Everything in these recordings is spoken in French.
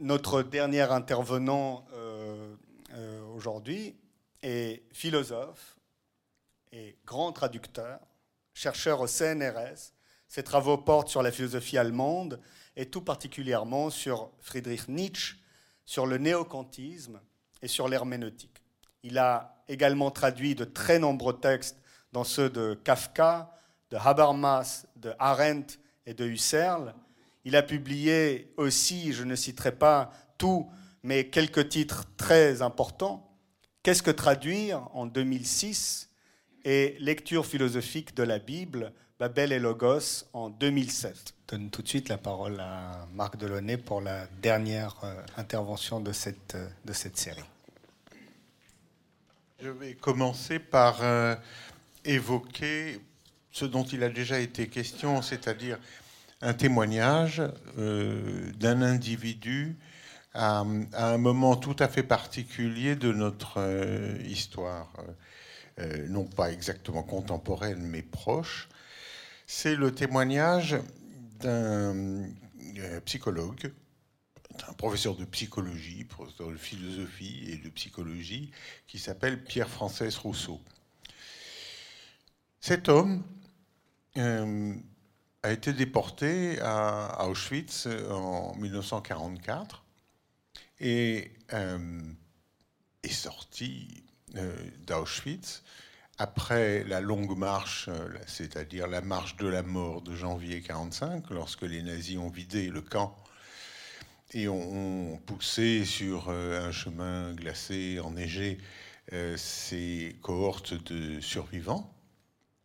notre dernier intervenant euh, euh, aujourd'hui est philosophe et grand traducteur, chercheur au CNRS. Ses travaux portent sur la philosophie allemande et tout particulièrement sur Friedrich Nietzsche, sur le néocantisme et sur l'herméneutique. Il a également traduit de très nombreux textes, dans ceux de Kafka, de Habermas, de Arendt et de Husserl. Il a publié aussi, je ne citerai pas tout, mais quelques titres très importants. Qu'est-ce que traduire en 2006 et Lecture philosophique de la Bible, Babel et Logos en 2007. Je donne tout de suite la parole à Marc Delaunay pour la dernière euh, intervention de cette, euh, de cette série. Je vais commencer par euh, évoquer ce dont il a déjà été question, c'est-à-dire un témoignage euh, d'un individu à, un moment tout à fait particulier de notre euh, histoire, non pas exactement contemporaine, mais proche. C'est le témoignage d'un psychologue un professeur de psychologie, professeur de philosophie et de psychologie, qui s'appelle Pierre-François Rousseau. Cet homme euh, a été déporté à Auschwitz en 1944 et euh, est sorti euh, d'Auschwitz après la longue marche, c'est-à-dire la marche de la mort de janvier 1945, lorsque les nazis ont vidé le camp et ont poussé sur un chemin glacé, enneigé, ces cohortes de survivants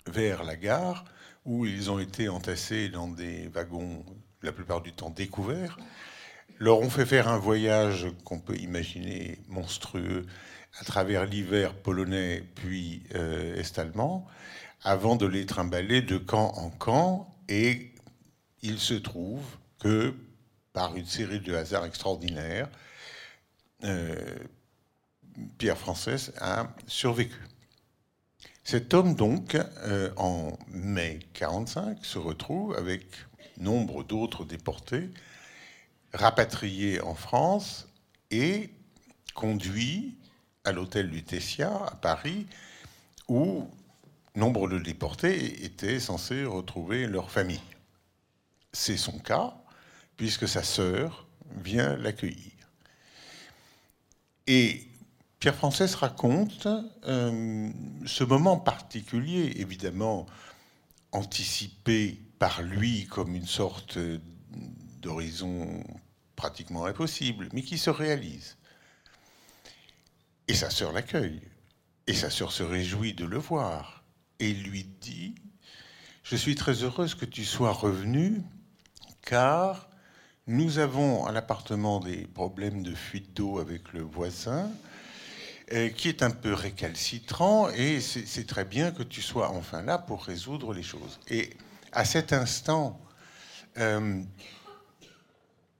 vers la gare, où ils ont été entassés dans des wagons, la plupart du temps découverts, leur ont fait faire un voyage qu'on peut imaginer monstrueux à travers l'hiver polonais puis euh, est-allemand, avant de les trimballer de camp en camp. Et il se trouve que, par une série de hasards extraordinaires, euh, Pierre Française a survécu. Cet homme, donc, euh, en mai 45, se retrouve avec nombre d'autres déportés, rapatriés en France et conduit à l'hôtel Lutetia à Paris, où nombre de déportés étaient censés retrouver leur famille. C'est son cas, puisque sa sœur vient l'accueillir. Pierre Française raconte euh, ce moment particulier, évidemment anticipé par lui comme une sorte d'horizon pratiquement impossible, mais qui se réalise. Et sa sœur l'accueille, et sa sœur se réjouit de le voir, et lui dit, je suis très heureuse que tu sois revenu, car nous avons à l'appartement des problèmes de fuite d'eau avec le voisin, qui est un peu récalcitrant, et c'est très bien que tu sois enfin là pour résoudre les choses. Et à cet instant, euh,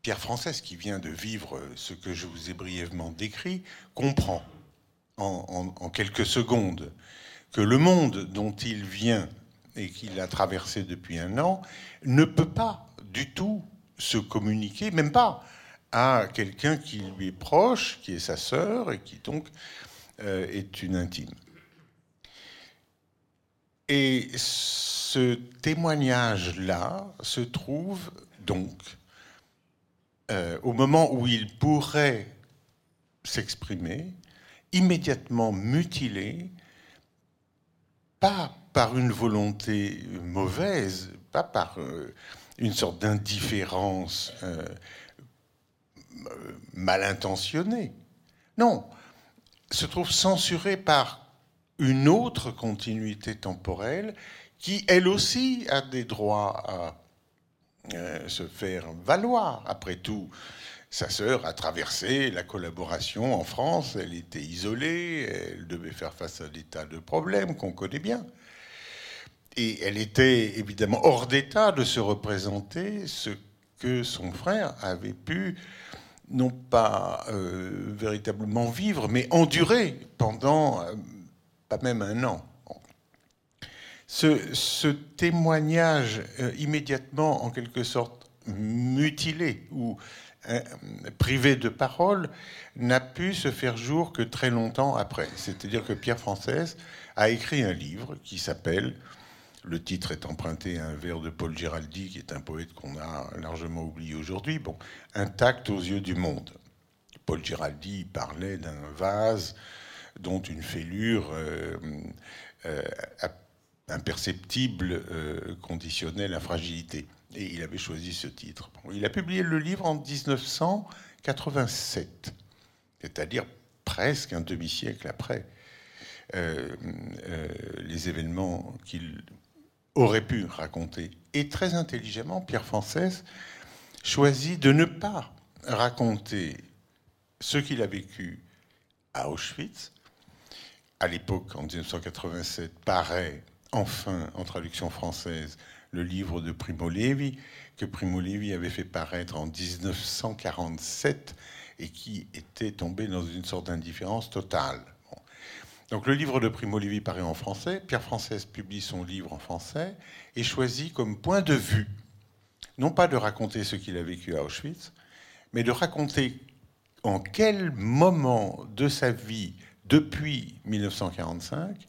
Pierre Française, qui vient de vivre ce que je vous ai brièvement décrit, comprend en, quelques secondes que le monde dont il vient et qu'il a traversé depuis un an ne peut pas du tout se communiquer, même pas à quelqu'un qui lui est proche, qui est sa sœur et qui donc euh, est une intime. Et ce témoignage-là se trouve donc euh, au moment où il pourrait s'exprimer, immédiatement mutilé, pas par une volonté mauvaise, pas par euh, une sorte d'indifférence mal intentionné. Non, se trouve censuré par une autre continuité temporelle qui, elle aussi, a des droits à euh, se faire valoir. Après tout, sa sœur a traversé la collaboration en France, elle était isolée, elle devait faire face à des tas de problèmes qu'on connaît bien. Et elle était évidemment hors d'état de se représenter ce que son frère avait pu non pas euh, véritablement vivre, mais endurer pendant euh, pas même un an. Ce, témoignage euh, immédiatement, en quelque sorte, mutilé ou privé de parole n'a pu se faire jour que très longtemps après. C'est-à-dire que Pierre Française a écrit un livre qui s'appelle, le titre est emprunté à un vers de Paul Giraldi, qui est un poète qu'on a largement oublié aujourd'hui, Intact aux yeux du monde. Paul Giraldi parlait d'un vase dont une fêlure euh, euh, imperceptible conditionnait la fragilité. Et il avait choisi ce titre. il a publié le livre en 1987, c'est-à-dire presque un demi-siècle après euh, euh, les événements qu'il aurait pu raconter. Et très intelligemment, Pierre Française choisit de ne pas raconter ce qu'il a vécu à Auschwitz. À l'époque, en 1987, paraît enfin en traduction française le livre de Primo Levi, que Primo Levi avait fait paraître en 1947 et qui était tombé dans une sorte d'indifférence totale. Donc le livre de Primo Levi paraît en français, Pierre Française publie son livre en français et choisit comme point de vue, non pas de raconter ce qu'il a vécu à Auschwitz, mais de raconter en quel moment de sa vie, depuis 1945,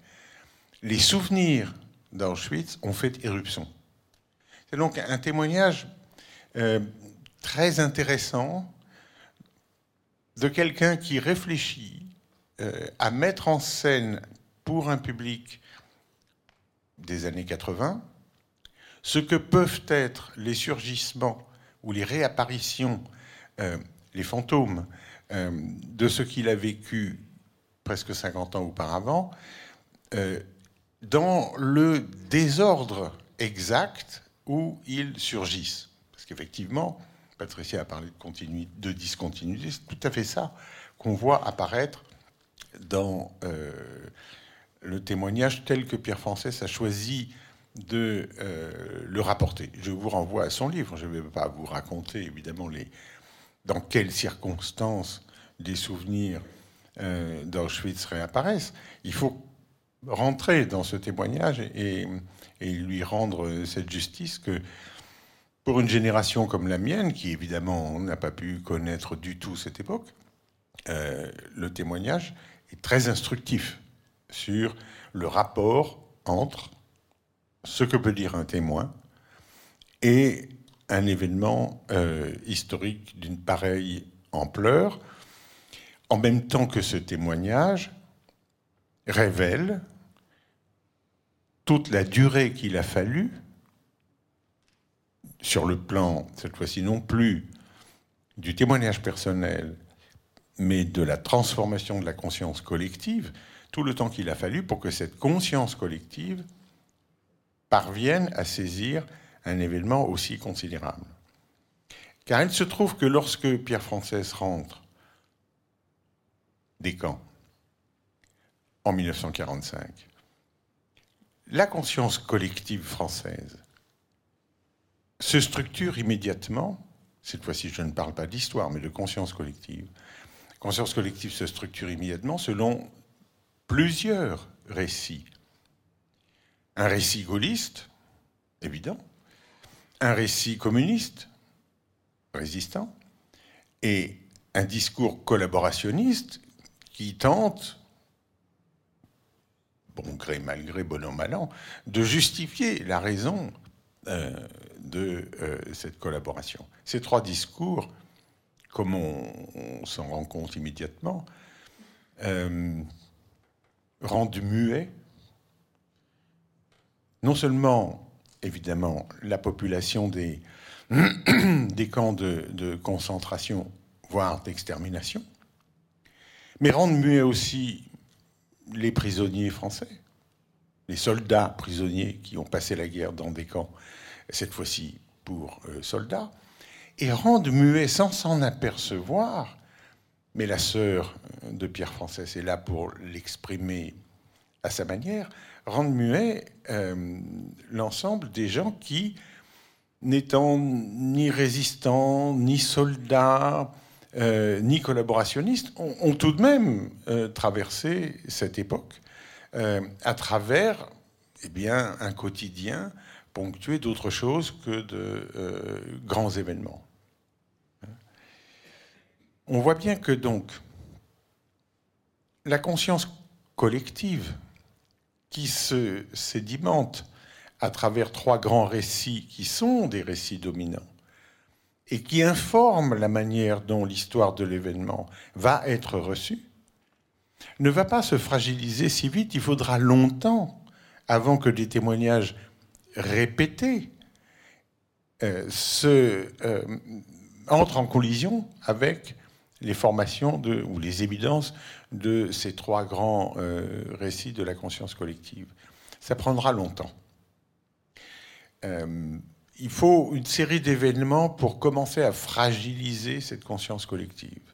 les souvenirs d'Auschwitz ont fait éruption. C'est donc un témoignage euh, très intéressant de quelqu'un qui réfléchit euh, à mettre en scène pour un public des années 80 ce que peuvent être les surgissements ou les réapparitions, euh, les fantômes de ce qu'il a vécu presque 50 ans auparavant, dans le désordre exact où ils surgissent. Parce qu'effectivement, Patricia a parlé de, de discontinuité, c'est tout à fait ça qu'on voit apparaître dans euh, le témoignage tel que Pierre Français a choisi de euh, le rapporter. Je vous renvoie à son livre, je ne vais pas vous raconter évidemment les, dans quelles circonstances des souvenirs euh, d'Auschwitz réapparaissent. Il faut rentrer dans ce témoignage et, lui rendre cette justice que pour une génération comme la mienne, qui évidemment n'a pas pu connaître du tout cette époque, euh, le témoignage très instructif sur le rapport entre ce que peut dire un témoin et un événement euh, historique d'une pareille ampleur, en même temps que ce témoignage révèle toute la durée qu'il a fallu, sur le plan, cette fois-ci non plus du témoignage personnel, mais de la transformation de la conscience collective, tout le temps qu'il a fallu pour que cette conscience collective parvienne à saisir un événement aussi considérable. Car il se trouve que lorsque Pierre Française rentre des camps en 1945, la conscience collective française se structure immédiatement, cette fois-ci je ne parle pas d'histoire, mais de conscience collective, conscience collective se structure immédiatement selon plusieurs récits. Un récit gaulliste, évident, un récit communiste, résistant, et un discours collaborationniste qui tente bon gré, mal gré, bon an, mal de justifier la raison euh, de euh, cette collaboration. Ces trois discours, comme on, s'en rend compte immédiatement, euh, rendent muet non seulement, évidemment, la population des, camps de, de concentration, voire d'extermination, mais rendent muet aussi les prisonniers français, les soldats prisonniers qui ont passé la guerre dans des camps, cette fois-ci pour euh, soldats, et rendent muet sans s'en apercevoir, mais la sœur de Pierre Français est là pour l'exprimer à sa manière, rendent muet euh, l'ensemble des gens qui, n'étant ni résistants, ni soldats, euh, ni collaborationnistes, ont, tout de même euh, traversé cette époque à travers eh bien, un quotidien ponctué d'autre chose que de euh, grands événements. On voit bien que donc la conscience collective qui se sédimente à travers trois grands récits qui sont des récits dominants et qui informent la manière dont l'histoire de l'événement va être reçue, ne va pas se fragiliser si vite. Il faudra longtemps avant que des témoignages répétés euh, euh, entrent en collision avec les formations de, ou les évidences de ces trois grands euh, récits de la conscience collective. Ça prendra longtemps. il faut une série d'événements pour commencer à fragiliser cette conscience collective.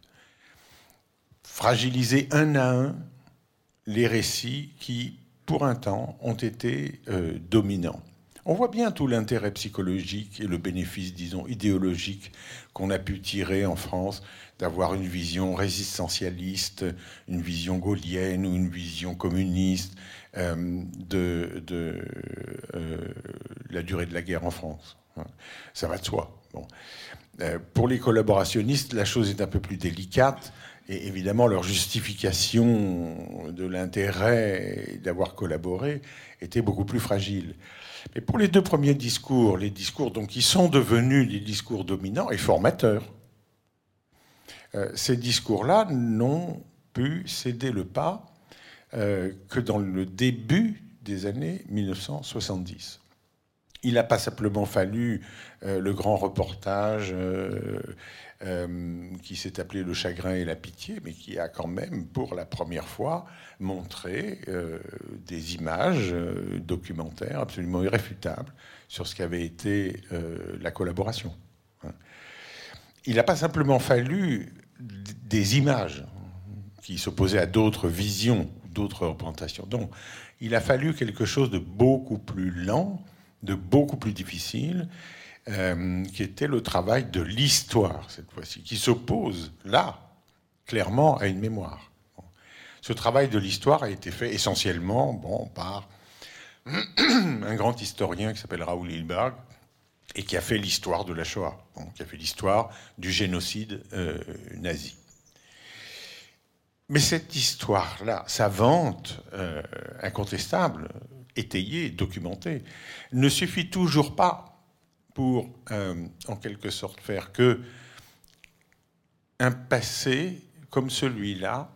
Fragiliser un à un les récits qui pour un temps, ont été dominants. On voit bien tout l'intérêt psychologique et le bénéfice, disons, idéologique qu'on a pu tirer en France d'avoir une vision résistentialiste, une vision gaulienne ou une vision communiste euh, de, euh, la durée de la guerre en France. Ça va de soi. Bon. pour les collaborationnistes, la chose est un peu plus délicate et évidemment, leur justification de l'intérêt d'avoir collaboré était beaucoup plus fragile. Mais pour les deux premiers discours, les discours donc, qui sont devenus des discours dominants et formateurs, euh, ces discours-là n'ont pu céder le pas euh, que dans le début des années 1970. Il n'a pas simplement fallu euh, le grand reportage euh, qui s'est appelé Le chagrin et la pitié, mais qui a quand même, pour la première fois, montré euh, des images euh, documentaires absolument irréfutables sur ce qu'avait été la collaboration. Hein. Il n'a pas simplement fallu des images qui s'opposaient à d'autres visions, d'autres représentations. Donc, il a fallu quelque chose de beaucoup plus lent, de beaucoup plus difficile, euh, qui était le travail de l'histoire, cette fois-ci, qui s'oppose là, clairement, à une mémoire. Ce travail de l'histoire a été fait essentiellement bon, par un grand historien qui s'appelle Raoul Hilberg, et qui a fait l'histoire de la Shoah, qui a fait l'histoire du génocide euh, nazi. Mais cette histoire-là, sa vente euh, incontestable, étayée, documentée, ne suffit toujours pas pour, euh, en quelque sorte, faire que un passé comme celui-là,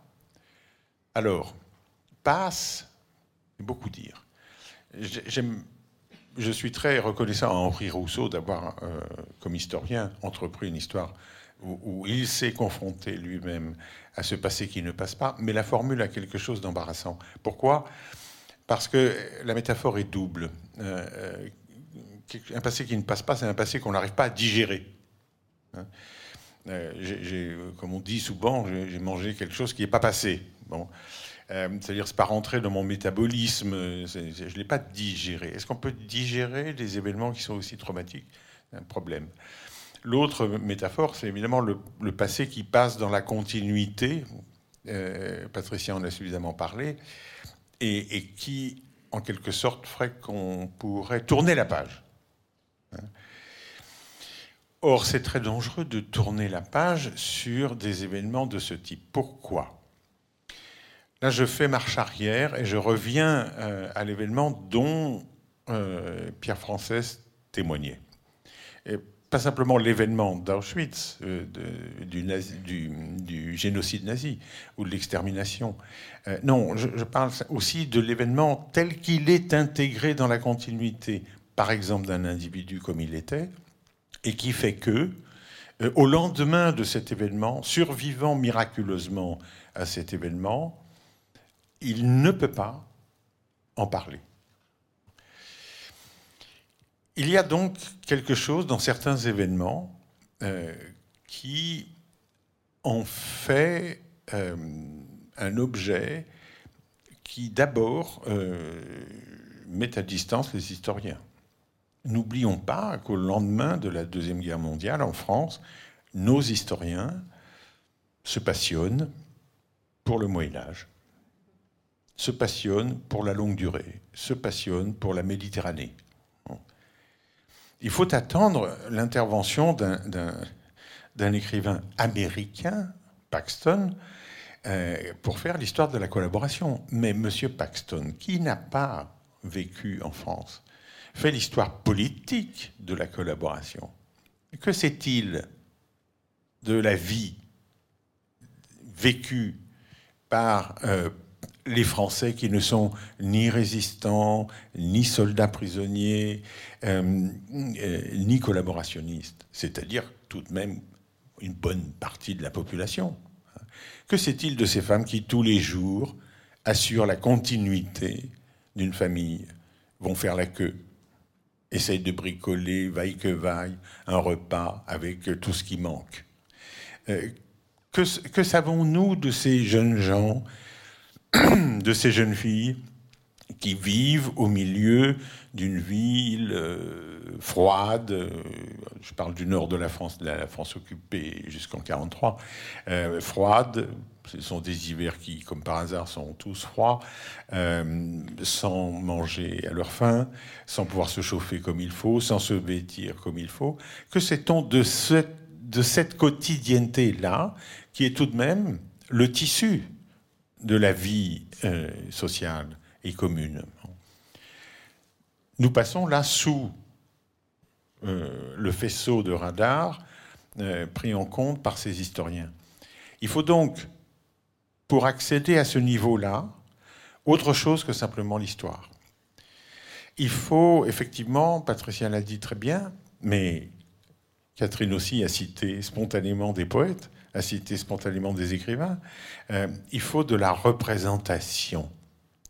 alors, passe, beaucoup dire. je suis très reconnaissant à Henri Rousseau d'avoir, euh, comme historien, entrepris une histoire où, il s'est confronté lui-même à ce passé qui ne passe pas, mais la formule a quelque chose d'embarrassant. Pourquoi? Parce que la métaphore est double. Euh, un passé qui ne passe pas, c'est un passé qu'on n'arrive pas à digérer. Hein. Euh, comme on dit souvent, j'ai mangé quelque chose qui n'est pas passé. Bon. Euh, c'est-à-dire, c'est pas rentré dans mon métabolisme, je ne l'ai pas digéré. Est-ce qu'on peut digérer des événements qui sont aussi traumatiques? C'est un problème. L'autre métaphore, c'est évidemment le, passé qui passe dans la continuité. Euh, Patricia en a suffisamment parlé. Et, et qui, en quelque sorte, ferait qu'on pourrait tourner la page. Or, c'est très dangereux de tourner la page sur des événements de ce type. Pourquoi? Là, je fais marche arrière et je reviens euh, à l'événement dont euh, Pierre Française témoignait. Pas simplement l'événement d'Auschwitz, euh, du, génocide nazi ou de l'extermination. non, je, parle aussi de l'événement tel qu'il est intégré dans la continuité par exemple d'un individu comme il était, et qui fait que, euh, au lendemain de cet événement, survivant miraculeusement à cet événement, il ne peut pas en parler. Il y a donc quelque chose dans certains événements euh, qui en fait euh, un objet qui d'abord met à distance les historiens. N'oublions pas qu'au lendemain de la Deuxième Guerre mondiale, en France, nos historiens se passionnent pour le Moyen Âge, se passionnent pour la longue durée, se passionnent pour la Méditerranée. il faut attendre l'intervention d'un écrivain américain, Paxton, euh, pour faire l'histoire de la collaboration. Mais M. Paxton, qui n'a pas vécu en France, fait l'histoire politique de la collaboration. Que sait-il de la vie vécue par euh, les Français qui ne sont ni résistants, ni soldats prisonniers, euh, euh, ni collaborationnistes, c'est-à-dire tout de même une bonne partie de la population. Que sait-il de ces femmes qui, tous les jours, assurent la continuité d'une famille, vont faire la queue, essayent de bricoler, vaille que vaille, un repas avec tout ce qui manque. Euh, que savons-nous de ces jeunes gens de ces jeunes filles qui vivent au milieu d'une ville euh, froide, euh, je parle du nord de la France, de la France occupée jusqu'en 1943, euh, froide, ce sont des hivers qui, comme par hasard, sont tous froids, sans manger à leur faim, sans pouvoir se chauffer comme il faut, sans se vêtir comme il faut. Que sait-on de, de cette quotidienneté-là, qui est tout de même le tissu de la vie euh, sociale et commune? Nous passons là sous euh, le faisceau de radar euh, pris en compte par ces historiens. Il faut donc, pour accéder à ce niveau-là, autre chose que simplement l'histoire. Il faut effectivement, Patricia l'a dit très bien, mais Catherine aussi a cité spontanément des poètes, a cité spontanément des écrivains, euh, il faut de la représentation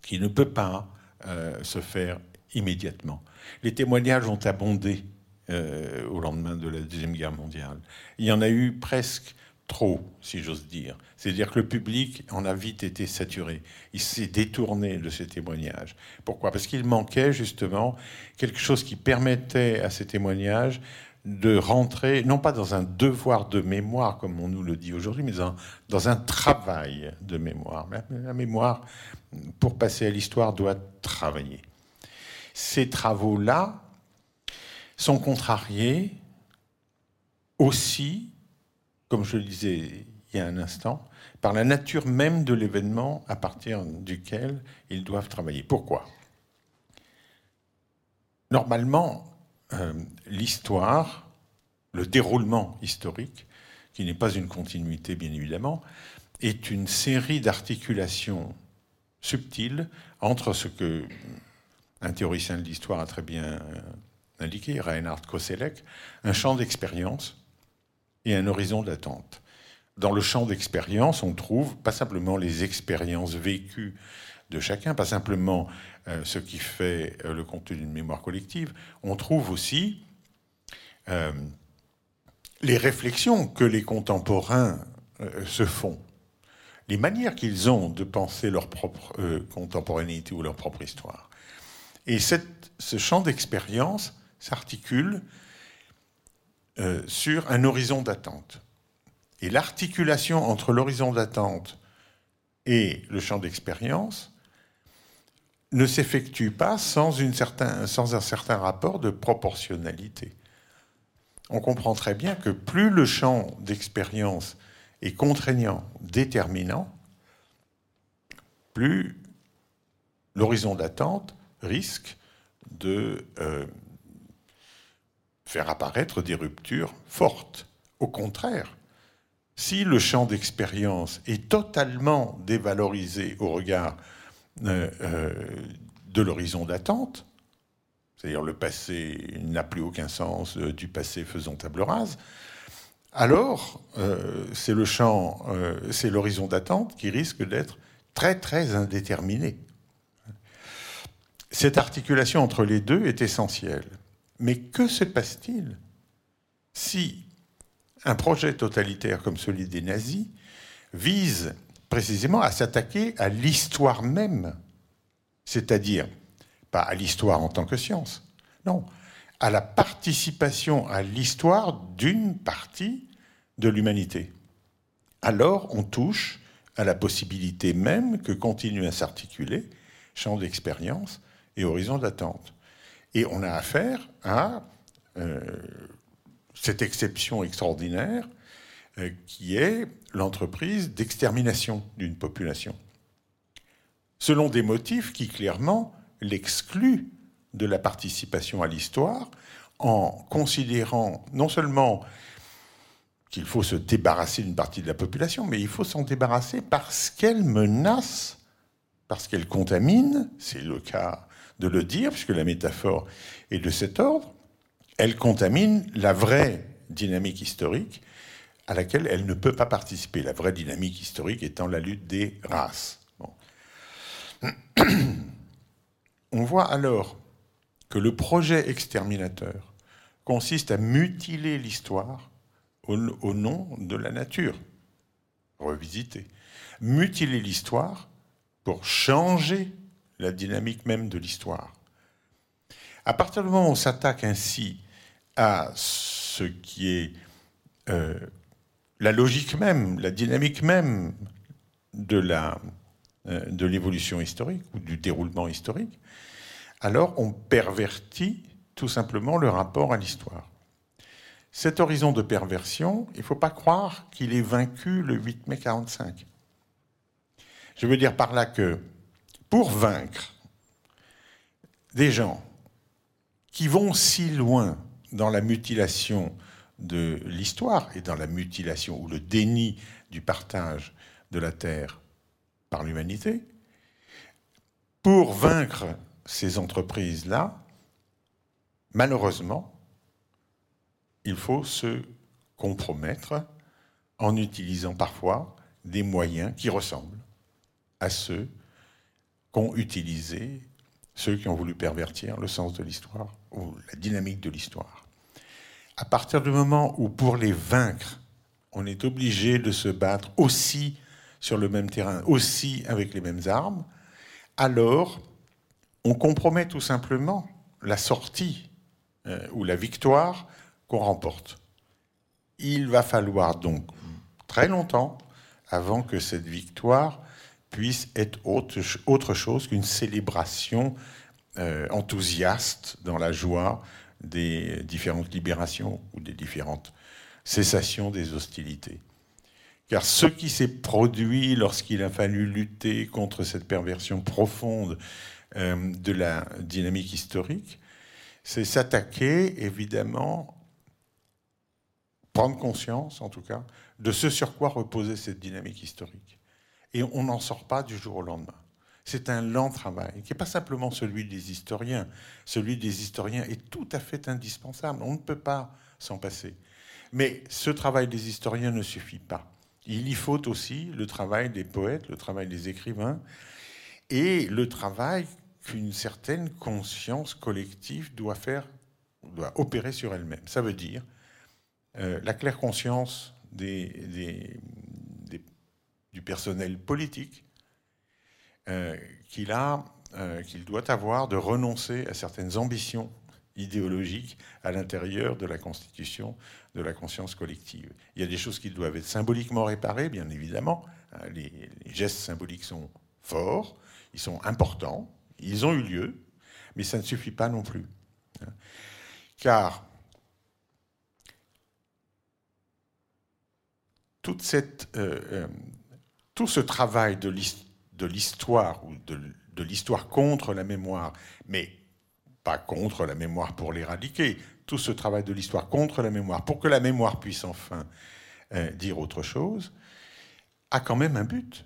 qui ne peut pas euh, se faire immédiatement. Les témoignages ont abondé euh, au lendemain de la Deuxième Guerre mondiale. Il y en a eu presque trop, si j'ose dire. C'est-à-dire que le public en a vite été saturé. Il s'est détourné de ces témoignages. Pourquoi? Parce qu'il manquait justement quelque chose qui permettait à ces témoignages de rentrer, non pas dans un devoir de mémoire, comme on nous le dit aujourd'hui, mais dans, un travail de mémoire. La mémoire, pour passer à l'histoire, doit travailler. Ces travaux-là sont contrariés aussi, comme je le disais il y a un instant, par la nature même de l'événement à partir duquel ils doivent travailler. Pourquoi? Normalement, euh, l'histoire, le déroulement historique, qui n'est pas une continuité bien évidemment, est une série d'articulations subtiles entre ce que un théoricien de l'histoire a très bien euh, indiqué, Reinhard Koselleck, un champ d'expérience et un horizon d'attente. Dans le champ d'expérience, on trouve pas simplement les expériences vécues de chacun, pas simplement euh, ce qui fait euh, le contenu d'une mémoire collective, on trouve aussi euh, les réflexions que les contemporains se font, les manières qu'ils ont de penser leur propre contemporanéité ou leur propre histoire. Et ce champ d'expérience s'articule sur un horizon d'attente. Et l'articulation entre l'horizon d'attente et le champ d'expérience ne s'effectue pas sans, une sans un certain rapport de proportionnalité. On comprend très bien que plus le champ d'expérience est contraignant, déterminant, plus l'horizon d'attente risque de euh, faire apparaître des ruptures fortes. Au contraire, si le champ d'expérience est totalement dévalorisé au regard euh, euh, de l'horizon d'attente, c'est-à-dire le passé n'a plus aucun sens, euh, du passé faisant table rase, alors c'est le champ, c'est l'horizon d'attente qui risque d'être très très indéterminé. Cette articulation entre les deux est essentielle. Mais que se passe-t-il si un projet totalitaire comme celui des nazis vise précisément à s'attaquer à l'histoire même, c'est-à-dire pas à l'histoire en tant que science, non, à la participation à l'histoire d'une partie de l'humanité? Alors on touche à la possibilité même que continue à s'articuler champ d'expérience et horizon d'attente. Et on a affaire à cette exception extraordinaire qui est l'entreprise d'extermination d'une population, selon des motifs qui clairement l'excluent de la participation à l'histoire, en considérant non seulement qu'il faut se débarrasser d'une partie de la population, mais il faut s'en débarrasser parce qu'elle menace, parce qu'elle contamine, c'est le cas de le dire, puisque la métaphore est de cet ordre, elle contamine la vraie dynamique historique à laquelle elle ne peut pas participer, la vraie dynamique historique étant la lutte des races. On voit alors que le projet exterminateur consiste à mutiler l'histoire au, nom de la nature, revisiter. Mutiler l'histoire pour changer la dynamique même de l'histoire. À partir du moment où on s'attaque ainsi à ce qui est euh, la logique même, la dynamique même de euh, l'évolution historique ou du déroulement historique, alors on pervertit tout simplement le rapport à l'histoire. Cet horizon de perversion, il ne faut pas croire qu'il est vaincu le 8 mai 45. Je veux dire par là que pour vaincre des gens qui vont si loin dans la mutilation de l'histoire et dans la mutilation ou le déni du partage de la Terre par l'humanité, pour vaincre ces entreprises-là, malheureusement, il faut se compromettre en utilisant parfois des moyens qui ressemblent à ceux qu'ont utilisés ceux qui ont voulu pervertir le sens de l'histoire ou la dynamique de l'histoire. À partir du moment où pour les vaincre, on est obligé de se battre aussi sur le même terrain, aussi avec les mêmes armes, alors on compromet tout simplement la sortie euh, ou la victoire qu'on remporte. Il va falloir donc très longtemps avant que cette victoire puisse être autre, chose qu'une célébration euh, enthousiaste dans la joie des différentes libérations ou des différentes cessations des hostilités. Car ce qui s'est produit lorsqu'il a fallu lutter contre cette perversion profonde euh, de la dynamique historique, c'est s'attaquer, évidemment, prendre conscience, en tout cas, de ce sur quoi reposait cette dynamique historique. Et on n'en sort pas du jour au lendemain. C'est un lent travail, qui n'est pas simplement celui des historiens. Celui des historiens est tout à fait indispensable. On ne peut pas s'en passer. Mais ce travail des historiens ne suffit pas. Il y faut aussi le travail des poètes, le travail des écrivains, et le travail qu'une certaine conscience collective doit faire, doit opérer sur elle-même. Ça veut dire euh, la claire conscience des, du personnel politique euh, qu'il a, euh, qu'il doit avoir de renoncer à certaines ambitions idéologiques à l'intérieur de la constitution de la conscience collective. Il y a des choses qui doivent être symboliquement réparées, bien évidemment. les gestes symboliques sont forts, ils sont importants, ils ont eu lieu, mais ça ne suffit pas non plus. Car toute cette, euh, euh, tout ce travail de l'histoire, ou de, l'histoire contre la mémoire, mais pas contre la mémoire pour l'éradiquer, tout ce travail de l'histoire contre la mémoire, pour que la mémoire puisse enfin euh, dire autre chose, a quand même un but.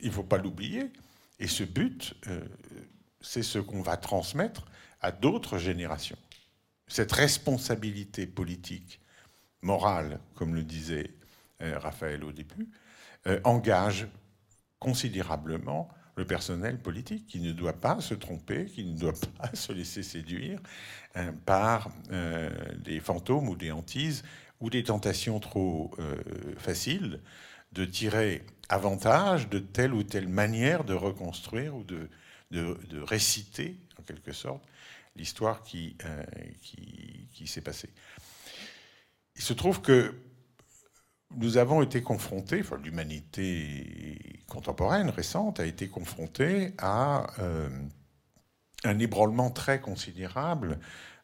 Il ne faut pas l'oublier. Et ce but, euh, c'est ce qu'on va transmettre à d'autres générations. Cette responsabilité politique, morale, comme le disait euh, Raphaël au début, euh, engage considérablement le personnel politique qui ne doit pas se tromper, qui ne doit pas se laisser séduire par des fantômes ou des hantises ou des tentations trop faciles de tirer avantage de telle ou telle manière de reconstruire ou de, réciter, en quelque sorte, l'histoire euh, qui s'est passée. Il se trouve que nous avons été confrontés, l'humanité contemporaine, récente, a été confrontée à euh, un ébranlement très considérable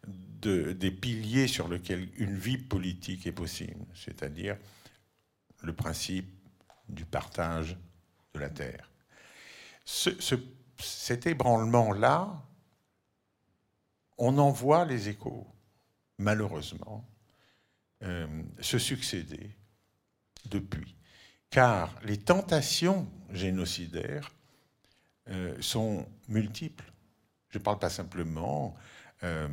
des piliers sur lesquels une vie politique est possible, c'est-à-dire le principe du partage de la terre. cet ébranlement-là, on en voit les échos, malheureusement, euh, se succéder depuis. Car les tentations génocidaires euh, sont multiples. Je ne parle pas simplement euh,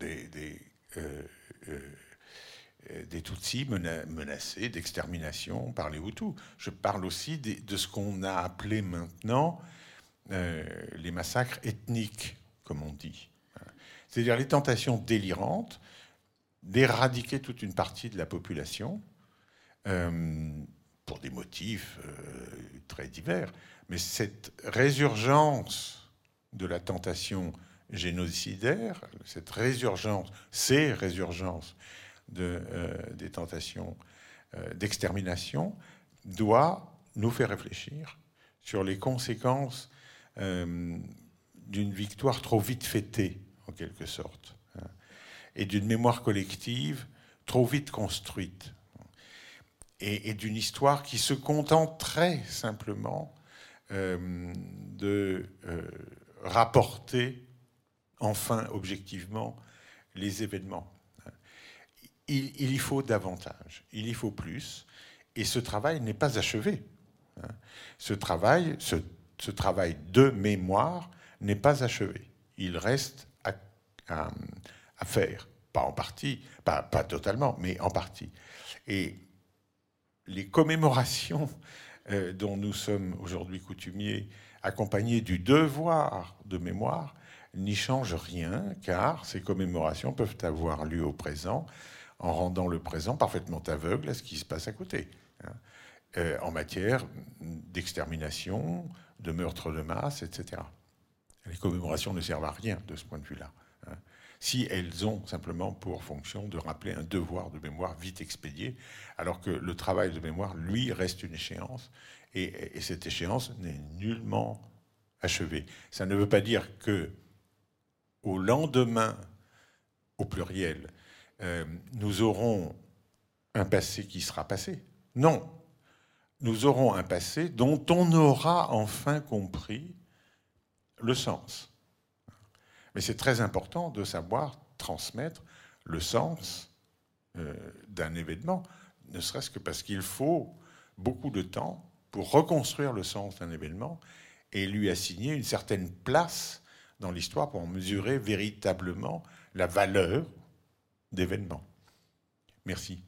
des, des Tutsis menacés d'extermination par les Hutus. Je parle aussi de ce qu'on a appelé maintenant les massacres ethniques, comme on dit. C'est-à-dire les tentations délirantes d'éradiquer toute une partie de la population euh, pour des motifs euh, très divers. Mais cette résurgence de la tentation génocidaire, cette résurgence, ces résurgences de, euh, des tentations d'extermination, doit nous faire réfléchir sur les conséquences d'une victoire trop vite fêtée, en quelque sorte et d'une mémoire collective trop vite construite, et, d'une histoire qui se contente très simplement euh, de euh, rapporter enfin objectivement les événements. Il, il, y faut davantage, il y faut plus, et ce travail n'est pas achevé. Ce travail, ce, travail de mémoire n'est pas achevé. Il reste à, faire. Pas en partie, pas, pas totalement, mais en partie. Et les commémorations euh, dont nous sommes aujourd'hui coutumiers, accompagnées du devoir de mémoire, n'y changent rien, car ces commémorations peuvent avoir lieu au présent, en rendant le présent parfaitement aveugle à ce qui se passe à côté, hein. euh, en matière d'extermination, de meurtre de masse, etc. Les commémorations ne servent à rien de ce point de vue-là si elles ont simplement pour fonction de rappeler un devoir de mémoire vite expédié, alors que le travail de mémoire, lui, reste une échéance, et, cette échéance n'est nullement achevée. Ça ne veut pas dire que au lendemain, au pluriel, euh, nous aurons un passé qui sera passé. Non, nous aurons un passé dont on aura enfin compris le sens. Mais c'est très important de savoir transmettre le sens euh, d'un événement, ne serait-ce que parce qu'il faut beaucoup de temps pour reconstruire le sens d'un événement et lui assigner une certaine place dans l'histoire pour mesurer véritablement la valeur d'événements. Merci.